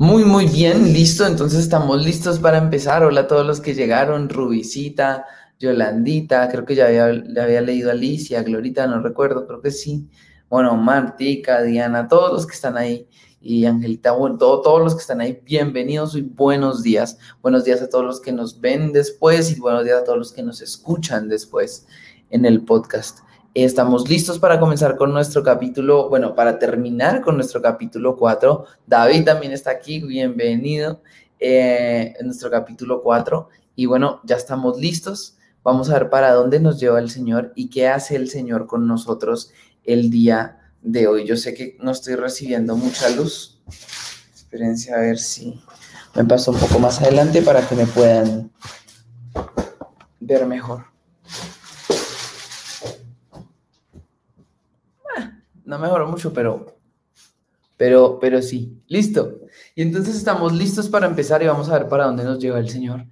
Muy, muy bien, listo. Entonces estamos listos para empezar. Hola a todos los que llegaron. Rubicita, Yolandita, creo que ya había, había leído Alicia, Glorita, no recuerdo, creo que sí. Bueno, Martica, Diana, todos los que están ahí. Y Angelita, bueno, todos los que están ahí, bienvenidos y buenos días. Buenos días a todos los que nos ven después y buenos días a todos los que nos escuchan después en el podcast. Estamos listos para comenzar con nuestro capítulo, bueno, para terminar con nuestro capítulo 4. David también está aquí, bienvenido eh, en nuestro capítulo 4. Y bueno, ya estamos listos. Vamos a ver para dónde nos lleva el Señor y qué hace el Señor con nosotros el día de hoy. Yo sé que no estoy recibiendo mucha luz. Espérense a ver si me paso un poco más adelante para que me puedan ver mejor. No mejoró mucho, pero, pero, pero sí, listo. Y entonces estamos listos para empezar y vamos a ver para dónde nos lleva el Señor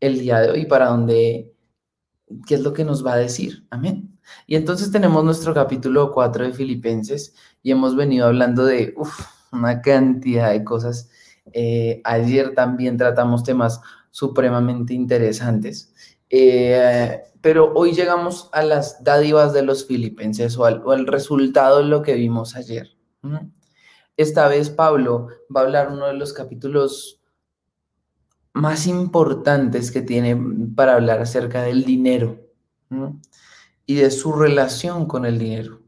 el día de hoy, para dónde, qué es lo que nos va a decir. Amén. Y entonces tenemos nuestro capítulo 4 de Filipenses y hemos venido hablando de una cantidad de cosas. Eh, ayer también tratamos temas supremamente interesantes. Eh, pero hoy llegamos a las dádivas de los filipenses o al, resultado de lo que vimos ayer. Esta vez Pablo va a hablar uno de los capítulos más importantes que tiene para hablar acerca del dinero y de su relación con el dinero.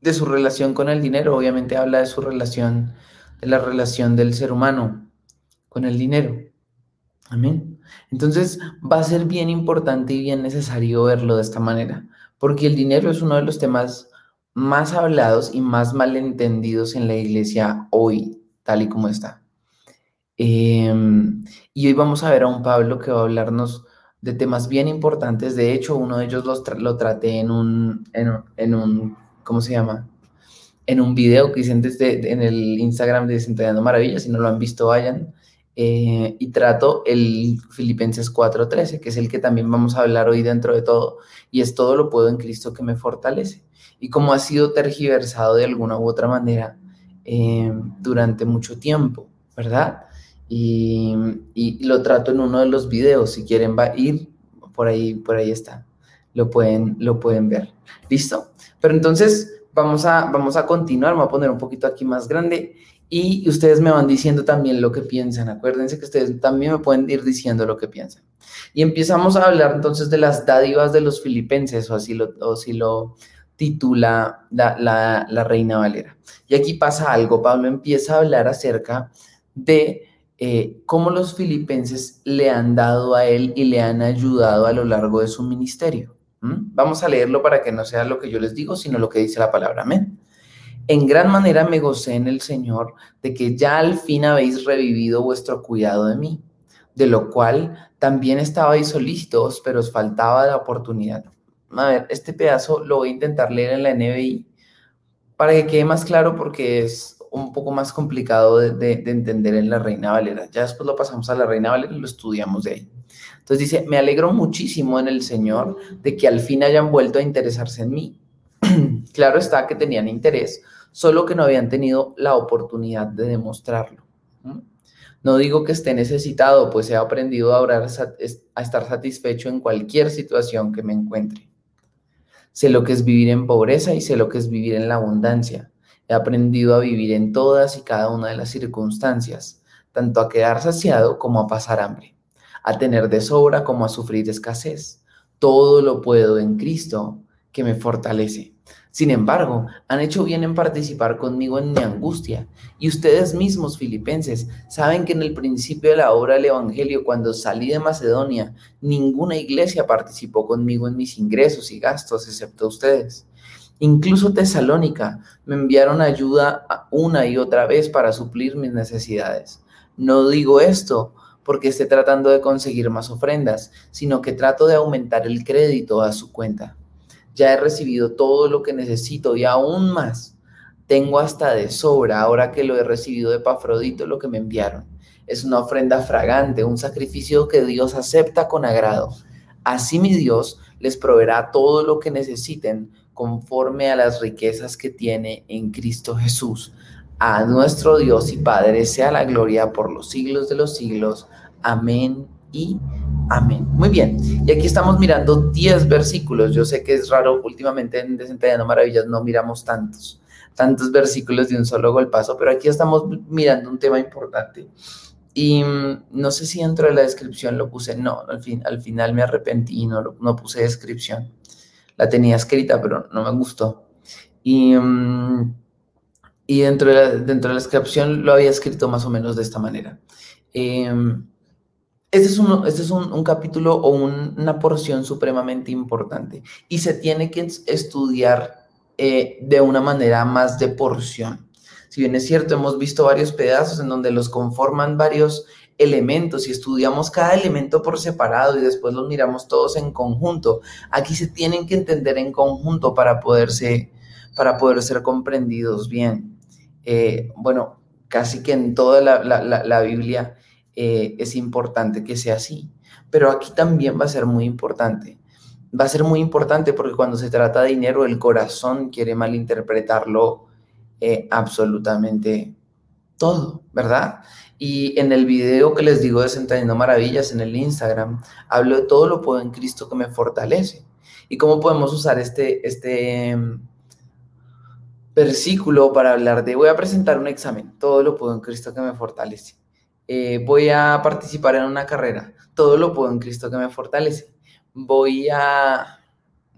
De su relación con el dinero, obviamente habla de su relación, de la relación del ser humano con el dinero. Amén. Entonces va a ser bien importante y bien necesario verlo de esta manera, porque el dinero es uno de los temas más hablados y más malentendidos en la iglesia hoy, tal y como está. Em, y hoy vamos a ver a un Pablo que va a hablarnos de temas bien importantes. De hecho, uno de ellos lo traté en un, en, un, ¿cómo se llama? En un video que hice en el Instagram de Centenando Maravillas. Si no lo han visto, vayan. Eh, y trato el Filipenses 4:13, que es el que también vamos a hablar hoy dentro de todo, y es todo lo puedo en Cristo que me fortalece. Y como ha sido tergiversado de alguna u otra manera eh, durante mucho tiempo, ¿verdad? Y, lo trato en uno de los videos, si quieren va, ir, por ahí, por ahí está, lo pueden, lo pueden ver. ¿Listo? Pero entonces vamos a, vamos a continuar, me voy a poner un poquito aquí más grande y ustedes me van diciendo también lo que piensan. Acuérdense que ustedes también me pueden ir diciendo lo que piensan. Y empezamos a hablar entonces de las dádivas de los filipenses, o así lo, o lo titula la, la, Reina Valera. Y aquí pasa algo. Pablo empieza a hablar acerca de eh, cómo los filipenses le han dado a él y le han ayudado a lo largo de su ministerio. ¿Mm? Vamos a leerlo para que no sea lo que yo les digo, sino lo que dice la palabra. Amén. En gran manera me gocé en el Señor de que ya al fin habéis revivido vuestro cuidado de mí, de lo cual también estabais solícitos, pero os faltaba la oportunidad. A ver, este pedazo lo voy a intentar leer en la NBI para que quede más claro porque es un poco más complicado de, entender en la Reina Valera. Ya después lo pasamos a la Reina Valera y lo estudiamos de ahí. Entonces dice, me alegro muchísimo en el Señor de que al fin hayan vuelto a interesarse en mí. claro está que tenían interés, solo que no habían tenido la oportunidad de demostrarlo. No digo que esté necesitado, pues he aprendido a, orar, a estar satisfecho en cualquier situación que me encuentre. Sé lo que es vivir en pobreza y sé lo que es vivir en la abundancia. He aprendido a vivir en todas y cada una de las circunstancias, tanto a quedar saciado como a pasar hambre, a tener de sobra como a sufrir escasez. Todo lo puedo en Cristo que me fortalece. Sin embargo, han hecho bien en participar conmigo en mi angustia. Y ustedes mismos, filipenses, saben que en el principio de la obra del Evangelio, cuando salí de Macedonia, ninguna iglesia participó conmigo en mis ingresos y gastos, excepto ustedes. Incluso Tesalónica me enviaron ayuda una y otra vez para suplir mis necesidades. No digo esto porque esté tratando de conseguir más ofrendas, sino que trato de aumentar el crédito a su cuenta ya he recibido todo lo que necesito y aún más. Tengo hasta de sobra ahora que lo he recibido de Pafrodito, lo que me enviaron. Es una ofrenda fragante, un sacrificio que Dios acepta con agrado. Así mi Dios les proveerá todo lo que necesiten conforme a las riquezas que tiene en Cristo Jesús. A nuestro Dios y Padre sea la gloria por los siglos de los siglos. Amén y amén. Muy bien, y aquí estamos mirando 10 versículos. Yo sé que es raro, últimamente en Desentrañando Maravillas no miramos tantos, tantos versículos de un solo golpazo, pero aquí estamos mirando un tema importante. Y mm, no sé si dentro de la descripción lo puse, no, al, fin, al final me arrepentí y no, no puse descripción. La tenía escrita, pero no me gustó. Y, mm, y dentro, de la, dentro de la descripción lo había escrito más o menos de esta manera. Em, este es, un, es un, capítulo o una porción supremamente importante y se tiene que estudiar eh, de una manera más de porción. Si bien es cierto, hemos visto varios pedazos en donde los conforman varios elementos y estudiamos cada elemento por separado y después los miramos todos en conjunto. Aquí se tienen que entender en conjunto para poderse para poder ser comprendidos bien. Eh, bueno, casi que en toda la, Biblia eh, es importante que sea así, pero aquí también va a ser muy importante. Va a ser muy importante porque cuando se trata de dinero, el corazón quiere malinterpretarlo eh, absolutamente todo, ¿verdad? Y en el video que les digo de Sentando Maravillas en el Instagram, hablo de todo lo puedo en Cristo que me fortalece. Y cómo podemos usar este, este, versículo para hablar de voy a presentar un examen, todo lo puedo en Cristo que me fortalece. Eh, voy a participar en una carrera, todo lo puedo en Cristo que me fortalece. Voy a,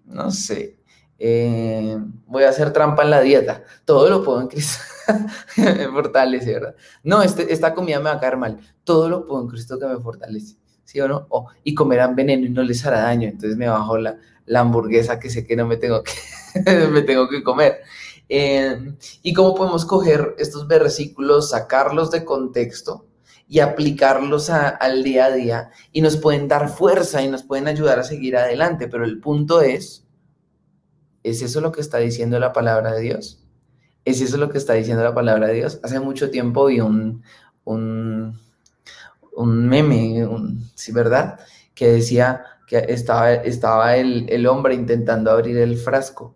no sé, eh, voy a hacer trampa en la dieta, todo lo puedo en Cristo que me fortalece, ¿verdad? No, este, esta comida me va a caer mal, todo lo puedo en Cristo que me fortalece. ¿Sí o no? y comerán veneno y no les hará daño, entonces me bajo la, la hamburguesa que sé que no me tengo que, me tengo que comer. Eh, y cómo podemos coger estos versículos, sacarlos de contexto y aplicarlos al día a día y nos pueden dar fuerza y nos pueden ayudar a seguir adelante. Pero el punto es, ¿es eso lo que está diciendo la palabra de Dios? ¿Es eso lo que está diciendo la palabra de Dios? Hace mucho tiempo vi un, un, un meme, sí, ¿verdad? Que decía que estaba, estaba el, el hombre intentando abrir el frasco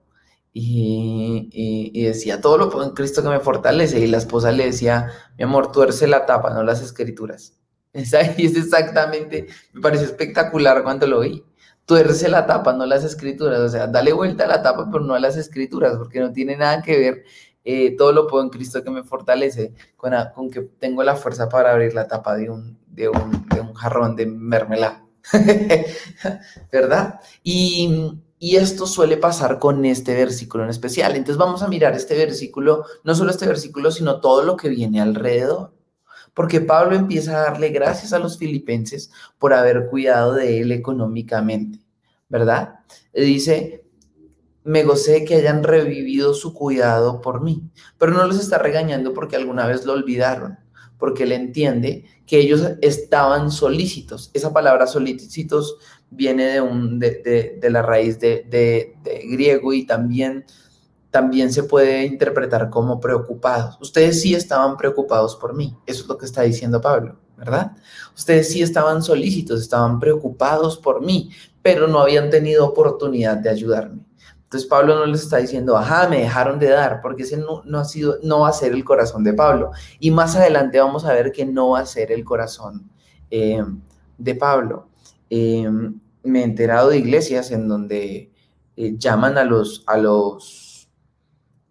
y, decía, todo lo puedo en Cristo que me fortalece. Y la esposa le decía, mi amor, tuerce la tapa, no las escrituras. Y es exactamente, me pareció espectacular cuando lo vi. Tuerce la tapa, no las escrituras. O sea, dale vuelta a la tapa, pero no a las escrituras, porque no tiene nada que ver. Eh, todo lo puedo en Cristo que me fortalece, con, con, que tengo la fuerza para abrir la tapa de un, de un, de un jarrón de mermelada. ¿Verdad? Y, y esto suele pasar con este versículo en especial. Entonces vamos a mirar este versículo, no solo este versículo, sino todo lo que viene alrededor. Porque Pablo empieza a darle gracias a los filipenses por haber cuidado de él económicamente, ¿verdad? Dice, me gocé que hayan revivido su cuidado por mí, pero no los está regañando porque alguna vez lo olvidaron, porque él entiende que ellos estaban solícitos. Esa palabra solícitos viene de, un, de, la raíz de, griego y también, también se puede interpretar como preocupados. Ustedes sí estaban preocupados por mí, eso es lo que está diciendo Pablo, ¿verdad? Ustedes sí estaban solícitos, estaban preocupados por mí, pero no habían tenido oportunidad de ayudarme. Entonces Pablo no les está diciendo, ajá, me dejaron de dar, porque ese no, ha sido, no va a ser el corazón de Pablo. Y más adelante vamos a ver que no va a ser el corazón eh, de Pablo. Em, me he enterado de iglesias en donde eh, llaman a los, a, los,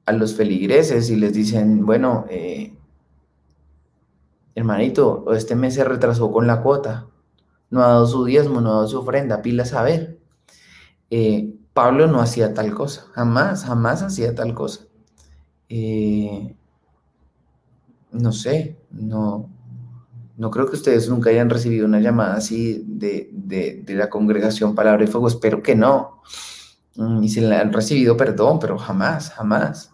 a los feligreses y les dicen, bueno, eh, hermanito, este mes se retrasó con la cuota, no ha dado su diezmo, no ha dado su ofrenda, pilas a ver. Eh, Pablo no hacía tal cosa, jamás, jamás hacía tal cosa. no sé, no, no creo que ustedes nunca hayan recibido una llamada así de, la congregación Palabra y Fuego. Espero que no. Mm, y si la han recibido, perdón, pero jamás, jamás.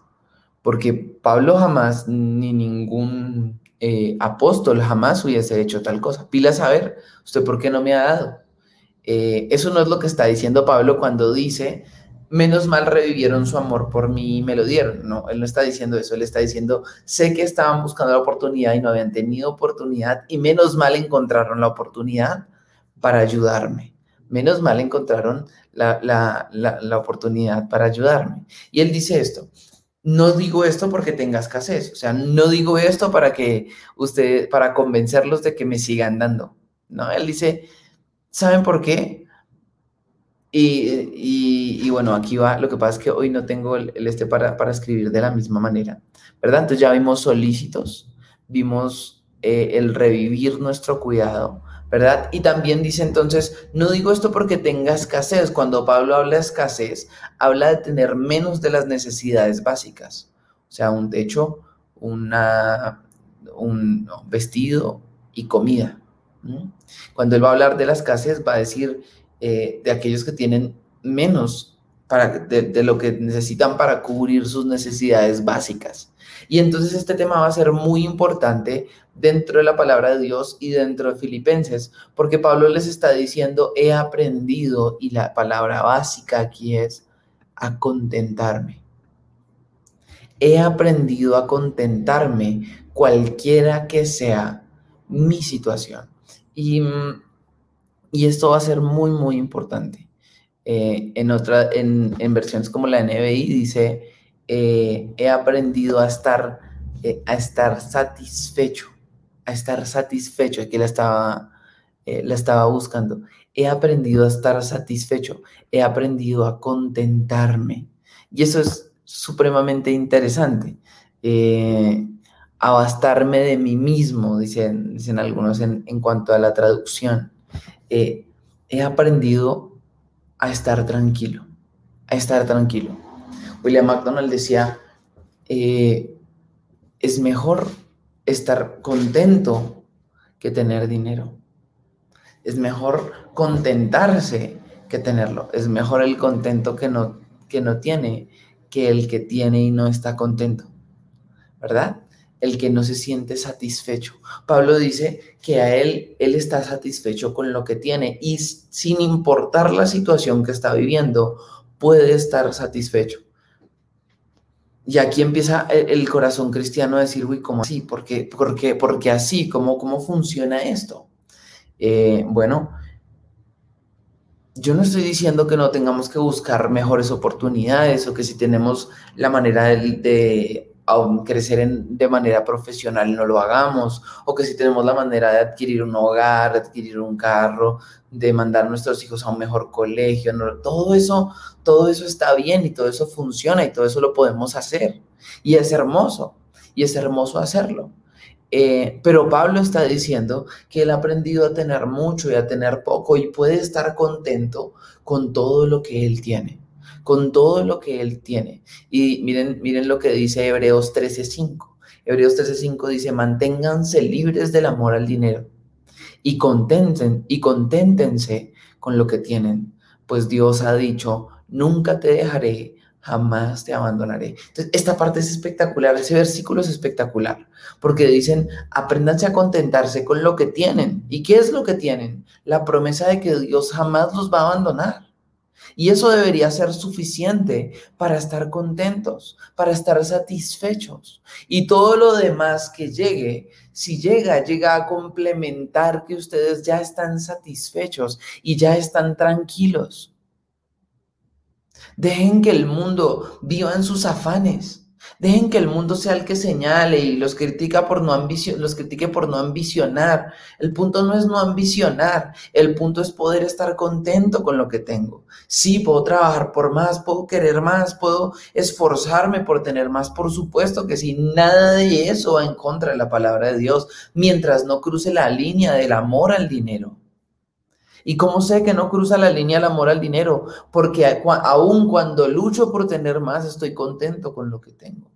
Porque Pablo jamás, ni ningún eh, apóstol jamás hubiese hecho tal cosa. Pila saber, ¿usted por qué no me ha dado? Eh, eso no es lo que está diciendo Pablo cuando dice, menos mal revivieron su amor por mí y me lo dieron. No, él no está diciendo eso, él está diciendo, sé que estaban buscando la oportunidad y no habían tenido oportunidad y menos mal encontraron la oportunidad para ayudarme. Menos mal encontraron la, oportunidad para ayudarme. Y él dice esto, no digo esto porque tenga escasez, o sea, no digo esto para que usted, para convencerlos de que me sigan dando. No, él dice, ¿saben por qué? Y, bueno, aquí va, lo que pasa es que hoy no tengo el, este para, para, escribir de la misma manera, ¿verdad? Entonces ya vimos solícitos, vimos eh, el revivir nuestro cuidado, ¿verdad? Y también dice entonces, no digo esto porque tenga escasez. Cuando Pablo habla de escasez, habla de tener menos de las necesidades básicas. O sea, un techo, una, un vestido y comida. Cuando él va a hablar de la escasez, va a decir eh, de aquellos que tienen menos para, de lo que necesitan para cubrir sus necesidades básicas. Y entonces este tema va a ser muy importante dentro de la palabra de Dios y dentro de Filipenses, porque Pablo les está diciendo, he aprendido, y la palabra básica aquí es a contentarme. He aprendido a contentarme cualquiera que sea mi situación. Y, y esto va a ser muy, muy importante. Eh, en, otra, en, versiones como la NBI dice, eh, he aprendido a estar, eh, a estar satisfecho, a estar satisfecho. Aquí la estaba, la estaba buscando. He aprendido a estar satisfecho, he aprendido a contentarme. Y eso es supremamente interesante. a bastarme de mí mismo, dicen, dicen algunos en, en, cuanto a la traducción. He aprendido a estar tranquilo, a estar tranquilo. William McDonald decía, eh, es mejor estar contento que tener dinero. Es mejor contentarse que tenerlo. Es mejor el contento que no, que no tiene que el que tiene y no está contento. ¿Verdad? El que no se siente satisfecho. Pablo dice que a él, él está satisfecho con lo que tiene y sin importar la situación que está viviendo, puede estar satisfecho. Y aquí empieza el, corazón cristiano a decir, uy, ¿cómo así? ¿Por qué, por qué, por qué así? ¿Cómo, ¿Cómo funciona esto? Eh, bueno, yo no estoy diciendo que no tengamos que buscar mejores oportunidades o que si tenemos la manera de crecer de manera profesional no lo hagamos, o que si tenemos la manera de adquirir un hogar, de adquirir un carro, de mandar a nuestros hijos a un mejor colegio, todo eso, todo eso está bien y todo eso funciona y todo eso lo podemos hacer. Y es hermoso, y es hermoso hacerlo. Eh, pero Pablo está diciendo que él ha aprendido a tener mucho y a tener poco y puede estar contento con todo lo que él tiene con todo lo que Él tiene. Y miren, miren lo que dice Hebreos 13:5. Hebreos 13:5 dice, manténganse libres del amor al dinero y contenten y conténtense con lo que tienen, pues Dios ha dicho, nunca te dejaré, jamás te abandonaré. Entonces, esta parte es espectacular, ese versículo es espectacular, porque dicen, apréndanse a contentarse con lo que tienen. ¿Y qué es lo que tienen? La promesa de que Dios jamás los va a abandonar. Y eso debería ser suficiente para estar contentos, para estar satisfechos. Y todo lo demás que llegue, si llega, llega a complementar que ustedes ya están satisfechos y ya están tranquilos. Dejen que el mundo viva en sus afanes. Dejen que el mundo sea el que señale y los, critica por no los critique por no ambicionar. El punto no es no ambicionar, el punto es poder estar contento con lo que tengo. Sí, puedo trabajar por más, puedo querer más, puedo esforzarme por tener más, por supuesto que sí, nada de eso va en contra de la palabra de Dios, mientras no cruce la línea del amor al dinero. ¿Y cómo sé que no cruza la línea del amor al dinero? Porque aun cuando lucho por tener más, estoy contento con lo que tengo.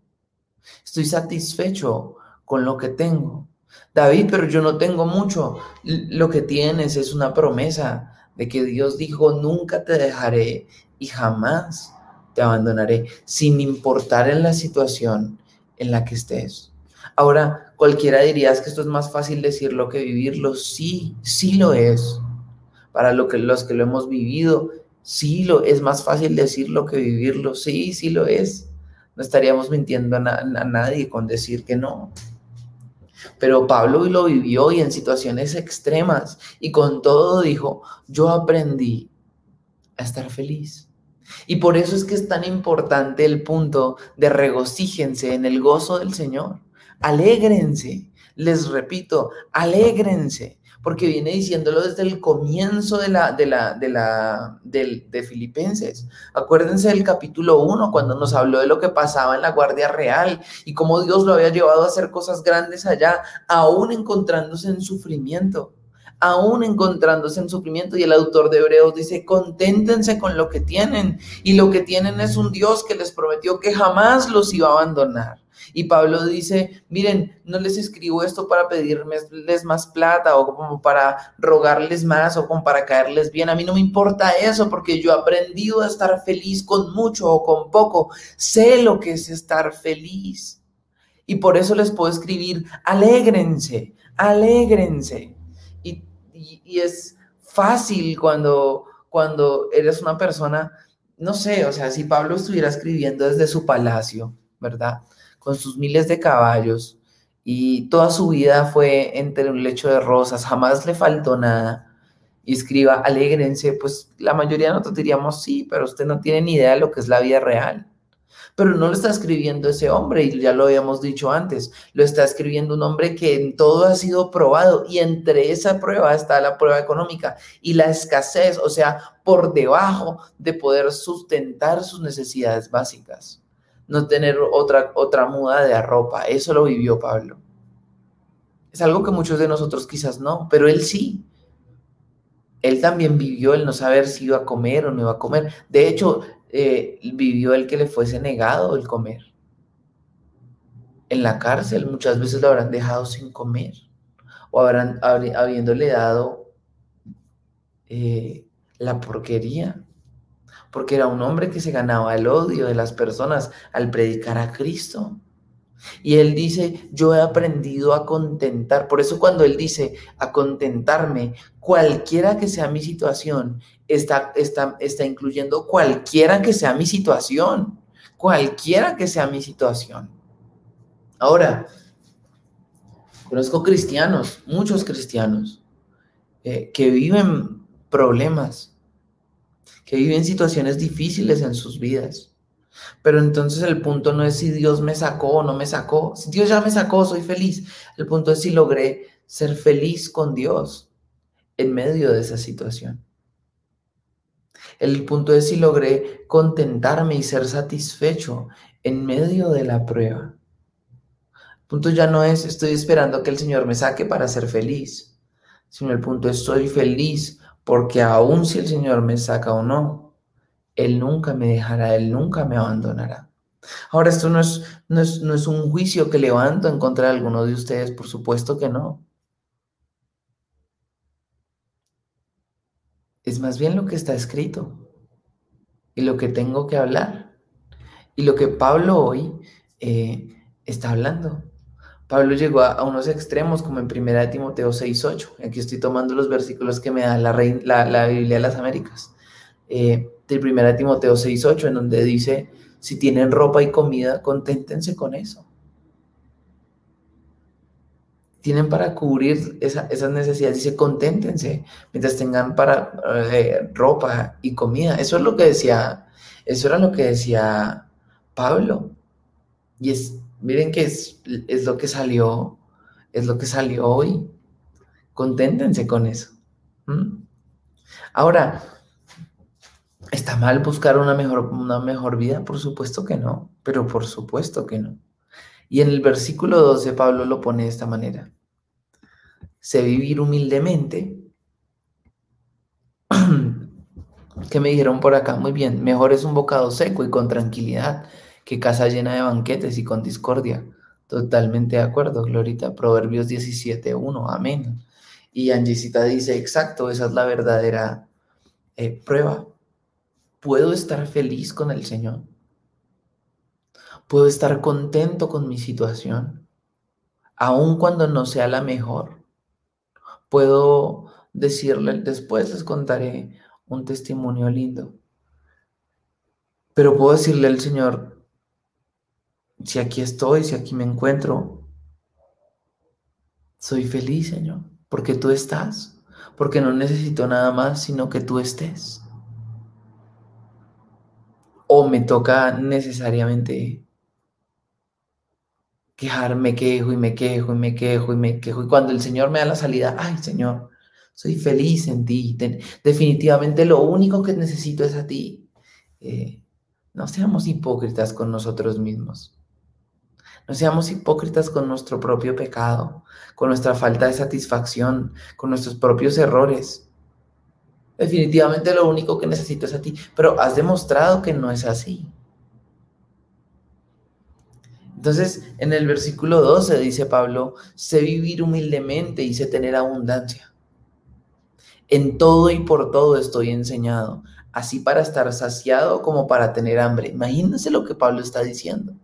Estoy satisfecho con lo que tengo. David, pero yo no tengo mucho. Lo que tienes es una promesa de que Dios dijo, nunca te dejaré y jamás te abandonaré, sin importar en la situación en la que estés. Ahora, cualquiera diría que esto es más fácil decirlo que vivirlo. Sí, sí lo es para lo que, los que lo hemos vivido. Sí, lo, es más fácil decirlo que vivirlo. Sí, sí lo es. No estaríamos mintiendo a, nadie con decir que no. Pero Pablo lo vivió y en situaciones extremas y con todo dijo, yo aprendí a estar feliz. Y por eso es que es tan importante el punto de regocíjense en el gozo del Señor. Alégrense, les repito, alégrense, porque viene diciéndolo desde el comienzo de la de la de la de Filipenses. Acuérdense del capítulo 1 cuando nos habló de lo que pasaba en la Guardia Real y cómo Dios lo había llevado a hacer cosas grandes allá, aún encontrándose en sufrimiento aún encontrándose en sufrimiento. Y el autor de Hebreos dice, conténtense con lo que tienen. Y lo que tienen es un Dios que les prometió que jamás los iba a abandonar. Y Pablo dice, miren, no les escribo esto para pedirles más plata o como para rogarles más o como para caerles bien. A mí no me importa eso porque yo he aprendido a estar feliz con mucho o con poco. Sé lo que es estar feliz. Y por eso les puedo escribir, alégrense, alégrense y, es fácil cuando, cuando eres una persona, no sé, o sea, si Pablo estuviera escribiendo desde su palacio, ¿verdad? Con sus miles de caballos y toda su vida fue entre un lecho de rosas, jamás le faltó nada. Y escriba, alégrense, pues la mayoría de nosotros diríamos sí, pero usted no tiene ni idea de lo que es la vida real. Pero no lo está escribiendo ese hombre, y ya lo habíamos dicho antes, lo está escribiendo un hombre que en todo ha sido probado y entre esa prueba está la prueba económica y la escasez, o sea, por debajo de poder sustentar sus necesidades básicas. No tener otra, otra muda de ropa, eso lo vivió Pablo. Es algo que muchos de nosotros quizás no, pero él sí. Él también vivió el no saber si iba a comer o no iba a comer. De hecho, eh, vivió el que le fuese negado el comer. En la cárcel muchas veces lo habrán dejado sin comer o habrán habiéndole dado eh, la porquería, porque era un hombre que se ganaba el odio de las personas al predicar a Cristo. Y él dice, yo he aprendido a contentar. Por eso cuando él dice a contentarme, cualquiera que sea mi situación, está, está, está incluyendo cualquiera que sea mi situación. Cualquiera que sea mi situación. Ahora, conozco cristianos, muchos cristianos, eh, que viven problemas, que viven situaciones difíciles en sus vidas pero entonces el punto no es si Dios me sacó o no me sacó. Si Dios ya me sacó, soy feliz. El punto es si logré ser feliz con Dios en medio de esa situación. El punto es si logré contentarme y ser satisfecho en medio de la prueba. El punto ya no es estoy esperando que el Señor me saque para ser feliz, sino el punto es soy feliz porque aun si el Señor me saca o no, él nunca me dejará, Él nunca me abandonará. Ahora, esto no es, no es, no es un juicio que levanto en contra de alguno de ustedes, por supuesto que no. Es más bien lo que está escrito y lo que tengo que hablar y lo que Pablo hoy eh, está hablando. Pablo llegó a, unos extremos como en 1 Timoteo 6.8. Aquí estoy tomando los versículos que me da la, la, Biblia de las Américas. Eh, de 1 Timoteo 6.8, en donde dice, si tienen ropa y comida, conténtense con eso. Tienen para cubrir esas necesidades, dice, conténtense mientras tengan para eh, ropa y comida. Eso es lo que decía, eso era lo que decía Pablo. Y es, miren que es, es lo que salió, es lo que salió hoy. Conténtense con eso. Ahora, ¿Está mal buscar una mejor, una mejor vida? Por supuesto que no, pero por supuesto que no. Y en el versículo 12 Pablo lo pone de esta manera. Sé vivir humildemente. ¿Qué me dijeron por acá? Muy bien, mejor es un bocado seco y con tranquilidad que casa llena de banquetes y con discordia. Totalmente de acuerdo, Glorita. Proverbios 17.1, amén. Y Angisita dice, exacto, esa es la verdadera eh, prueba puedo estar feliz con el Señor. Puedo estar contento con mi situación, aun cuando no sea la mejor. Puedo decirle, después les contaré un testimonio lindo. Pero puedo decirle al Señor, si aquí estoy, si aquí me encuentro, soy feliz, Señor, porque tú estás, porque no necesito nada más, sino que tú estés. o me toca necesariamente quejarme, quejo y me quejo y me quejo y me quejo. Y cuando el Señor me da la salida, ay Señor, soy feliz en ti. definitivamente lo único que necesito es a ti. Eh, no seamos hipócritas con nosotros mismos. No seamos hipócritas con nuestro propio pecado, con nuestra falta de satisfacción, con nuestros propios errores. Definitivamente lo único que necesito es a ti, pero has demostrado que no es así. Entonces, en el versículo 12 dice Pablo, sé vivir humildemente y sé tener abundancia. En todo y por todo estoy enseñado, así para estar saciado como para tener hambre. Imagínense lo que Pablo está diciendo.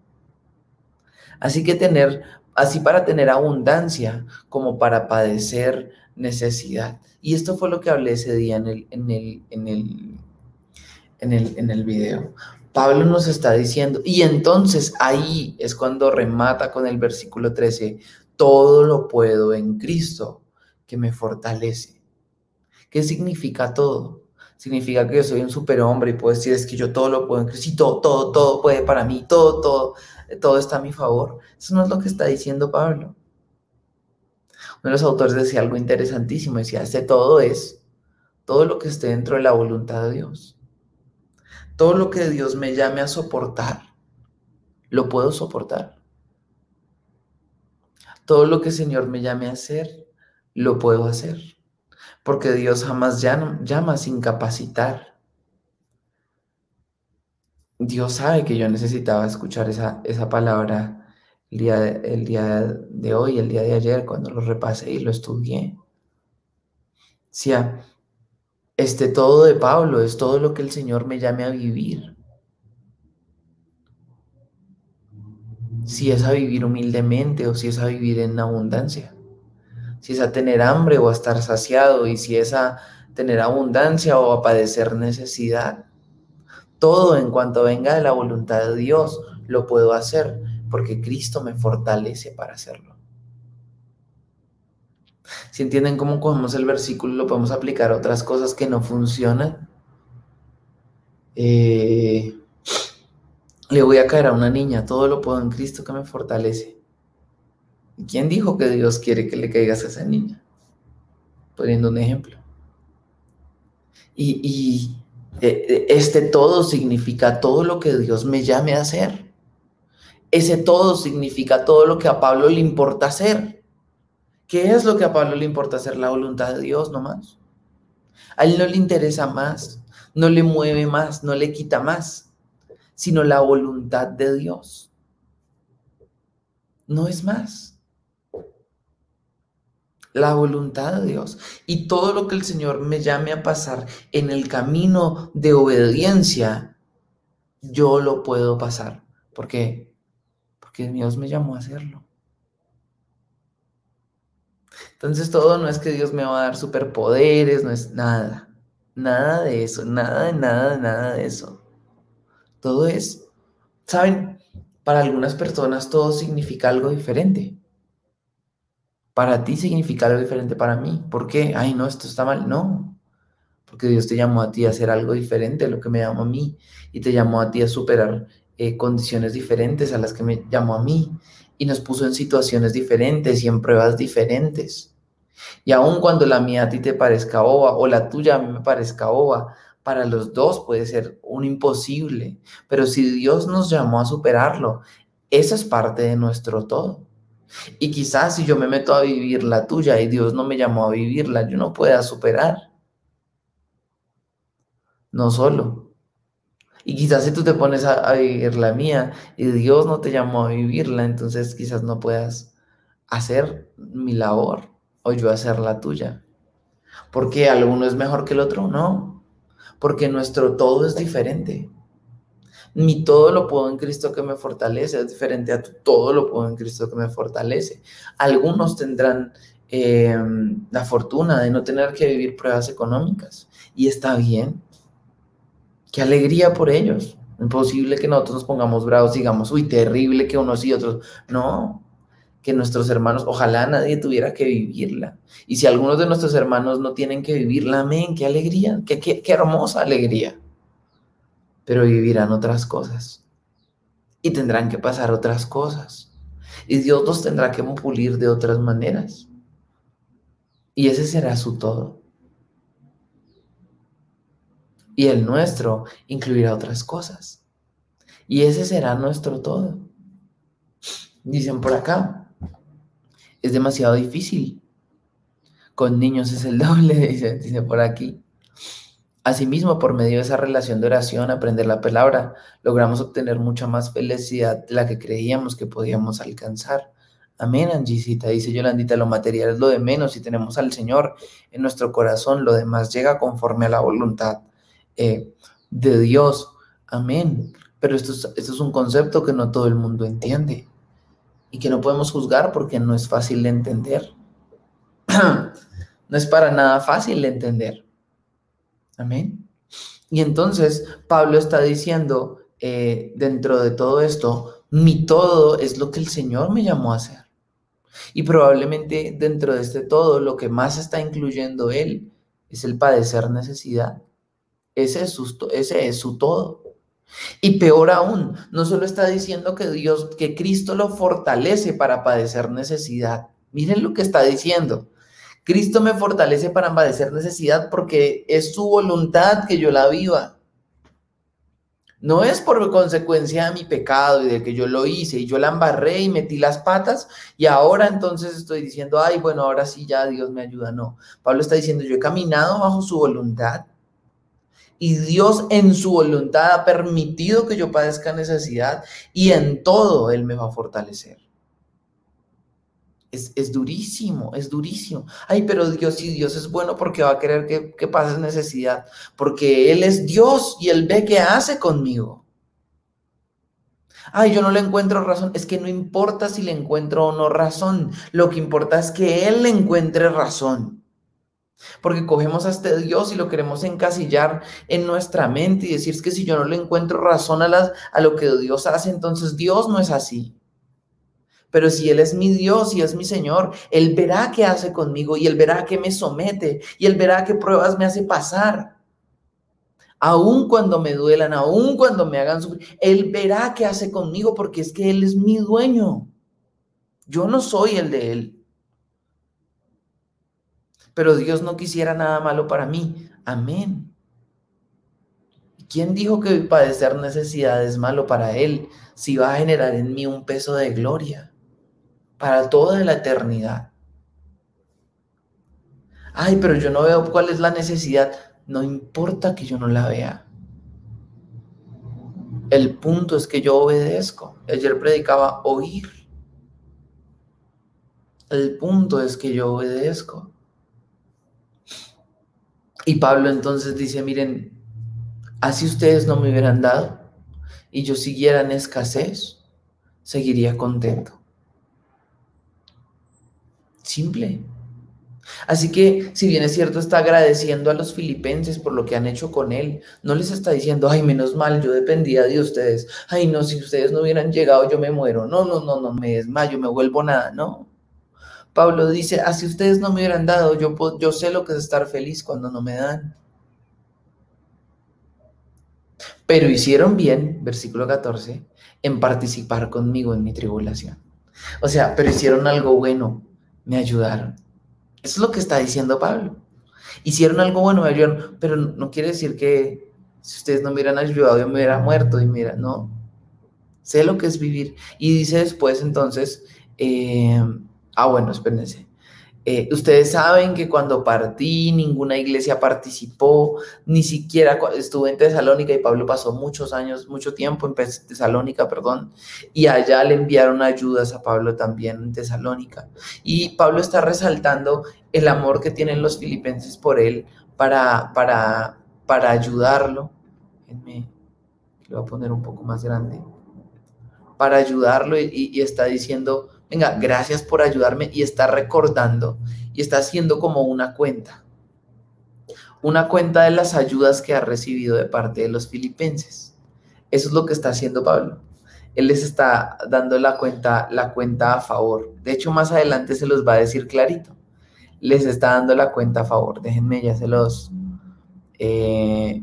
Así que tener, así para tener abundancia como para padecer necesidad. Y esto fue lo que hablé ese día en el, en el, en el, en el, en el video. Pablo nos está diciendo, y entonces ahí es cuando remata con el versículo 13, todo lo puedo en Cristo que me fortalece. ¿Qué significa todo? Significa que yo soy un superhombre y puedo decir es que yo todo lo puedo en Cristo todo, todo, todo puede para mí, todo, todo, todo está a mi favor. Eso no es lo que está diciendo Pablo. Uno de los autores decía algo interesantísimo, decía, este todo es todo lo que esté dentro de la voluntad de Dios. Todo lo que Dios me llame a soportar, lo puedo soportar. Todo lo que el Señor me llame a hacer, lo puedo hacer. Porque Dios jamás llama, sin capacitar. Dios sabe que yo necesitaba escuchar esa, esa palabra el día, de, el día de hoy, el día de ayer, cuando lo repasé y lo estudié. sea, este todo de Pablo es todo lo que el Señor me llame a vivir. Si es a vivir humildemente o si es a vivir en abundancia. Si es a tener hambre o a estar saciado y si es a tener abundancia o a padecer necesidad. Todo en cuanto venga de la voluntad de Dios lo puedo hacer porque Cristo me fortalece para hacerlo. Si entienden cómo cogemos el versículo, lo podemos aplicar a otras cosas que no funcionan. Eh, le voy a caer a una niña, todo lo puedo en Cristo que me fortalece. ¿Y quién dijo que Dios quiere que le caigas a esa niña? Poniendo un ejemplo. Y, y este todo significa todo lo que Dios me llame a hacer. Ese todo significa todo lo que a Pablo le importa hacer. ¿Qué es lo que a Pablo le importa hacer? La voluntad de Dios nomás. A él no le interesa más, no le mueve más, no le quita más, sino la voluntad de Dios. No es más. La voluntad de Dios. Y todo lo que el Señor me llame a pasar en el camino de obediencia, yo lo puedo pasar. ¿Por qué? Porque Dios me llamó a hacerlo. Entonces todo no es que Dios me va a dar superpoderes, no es nada. Nada de eso, nada nada nada de eso. Todo es, ¿saben? Para algunas personas todo significa algo diferente. Para ti significa algo diferente para mí. ¿Por qué? Ay, no, esto está mal. No. Porque Dios te llamó a ti a hacer algo diferente a lo que me llamó a mí. Y te llamó a ti a superar eh, condiciones diferentes a las que me llamó a mí y nos puso en situaciones diferentes y en pruebas diferentes. Y aun cuando la mía a ti te parezca boba o la tuya a mí me parezca boba, para los dos puede ser un imposible. Pero si Dios nos llamó a superarlo, esa es parte de nuestro todo. Y quizás si yo me meto a vivir la tuya y Dios no me llamó a vivirla, yo no pueda superar. No solo, y quizás si tú te pones a, vivir la mía y Dios no te llamó a vivirla, entonces quizás no puedas hacer mi labor o yo hacer la tuya. Porque alguno es mejor que el otro, no. Porque nuestro todo es diferente. Mi todo lo puedo en Cristo que me fortalece, es diferente a tu todo lo puedo en Cristo que me fortalece. Algunos tendrán eh, la fortuna de no tener que vivir pruebas económicas y está bien. Qué alegría por ellos. Imposible que nosotros nos pongamos bravos y digamos, uy, terrible que unos y otros. No, que nuestros hermanos, ojalá nadie tuviera que vivirla. Y si algunos de nuestros hermanos no tienen que vivirla, amén, qué alegría, qué, qué, qué hermosa alegría. Pero vivirán otras cosas. Y tendrán que pasar otras cosas. Y Dios los tendrá que pulir de otras maneras. Y ese será su todo. Y el nuestro incluirá otras cosas. Y ese será nuestro todo. Dicen por acá, es demasiado difícil. Con niños es el doble, dice, dice por aquí. Asimismo, por medio de esa relación de oración, aprender la palabra, logramos obtener mucha más felicidad de la que creíamos que podíamos alcanzar. Amén, Angisita. Dice Yolandita, lo material es lo de menos. Si tenemos al Señor en nuestro corazón, lo demás llega conforme a la voluntad eh, de Dios. Amén. Pero esto esto es un concepto que no todo el mundo entiende y que no podemos juzgar porque no es fácil de entender. no es para nada fácil de entender. Amén. Y entonces Pablo está diciendo, eh, dentro de todo esto, mi todo es lo que el Señor me llamó a hacer. Y probablemente dentro de este todo, lo que más está incluyendo Él es el padecer necesidad. Ese es su, ese es su todo. Y peor aún, no solo está diciendo que Dios, que Cristo lo fortalece para padecer necesidad. Miren lo que está diciendo. Cristo me fortalece para padecer necesidad porque es su voluntad que yo la viva. No es por consecuencia de mi pecado y de que yo lo hice y yo la embarré y metí las patas y ahora entonces estoy diciendo, ay, bueno, ahora sí ya Dios me ayuda. No, Pablo está diciendo, yo he caminado bajo su voluntad y Dios en su voluntad ha permitido que yo padezca necesidad y en todo Él me va a fortalecer. Es, durísimo, es durísimo. Ay, pero Dios, si Dios es bueno, porque va a querer que, que pases necesidad? Porque Él es Dios y Él ve qué hace conmigo. Ay, yo no le encuentro razón. Es que no importa si le encuentro o no razón. Lo que importa es que Él le encuentre razón. Porque cogemos a este Dios y lo queremos encasillar en nuestra mente y decir que si yo no le encuentro razón a, las, a lo que Dios hace, entonces Dios no es así. Pero si Él es mi Dios y es mi Señor, Él verá qué hace conmigo y Él verá qué me somete y Él verá qué pruebas me hace pasar. Aún cuando me duelan, aún cuando me hagan sufrir, Él verá qué hace conmigo porque es que Él es mi dueño. Yo no soy el de Él. Pero Dios no quisiera nada malo para mí. Amén. ¿Quién dijo que padecer necesidad es malo para Él si va a generar en mí un peso de gloria? Para toda la eternidad. Ay, pero yo no veo cuál es la necesidad. No importa que yo no la vea. El punto es que yo obedezco. Ayer predicaba oír. El punto es que yo obedezco. Y Pablo entonces dice, miren, así ustedes no me hubieran dado y yo siguiera en escasez, seguiría contento. Simple. Así que, si bien es cierto, está agradeciendo a los filipenses por lo que han hecho con él, no les está diciendo, ay, menos mal, yo dependía de ustedes, ay, no, si ustedes no hubieran llegado, yo me muero, no, no, no, no, me desmayo, me vuelvo nada, no. Pablo dice, así ustedes no me hubieran dado, yo, yo sé lo que es estar feliz cuando no me dan. Pero hicieron bien, versículo 14, en participar conmigo en mi tribulación. O sea, pero hicieron algo bueno, me ayudaron. Eso es lo que está diciendo Pablo. Hicieron algo bueno, me ayudaron, pero no quiere decir que si ustedes no me hubieran ayudado, yo me hubiera muerto y mira, no. Sé lo que es vivir. Y dice después entonces, eh, ah, bueno, espérense. Eh, ustedes saben que cuando partí, ninguna iglesia participó, ni siquiera estuve en Tesalónica y Pablo pasó muchos años, mucho tiempo en Tesalónica, perdón, y allá le enviaron ayudas a Pablo también en Tesalónica. Y Pablo está resaltando el amor que tienen los filipenses por él para, para, para ayudarlo. le voy a poner un poco más grande. Para ayudarlo y está diciendo, venga, gracias por ayudarme y está recordando y está haciendo como una cuenta. Una cuenta de las ayudas que ha recibido de parte de los filipenses. Eso es lo que está haciendo Pablo. Él les está dando la cuenta, la cuenta a favor. De hecho, más adelante se los va a decir clarito. Les está dando la cuenta a favor. Déjenme, ya se los, eh,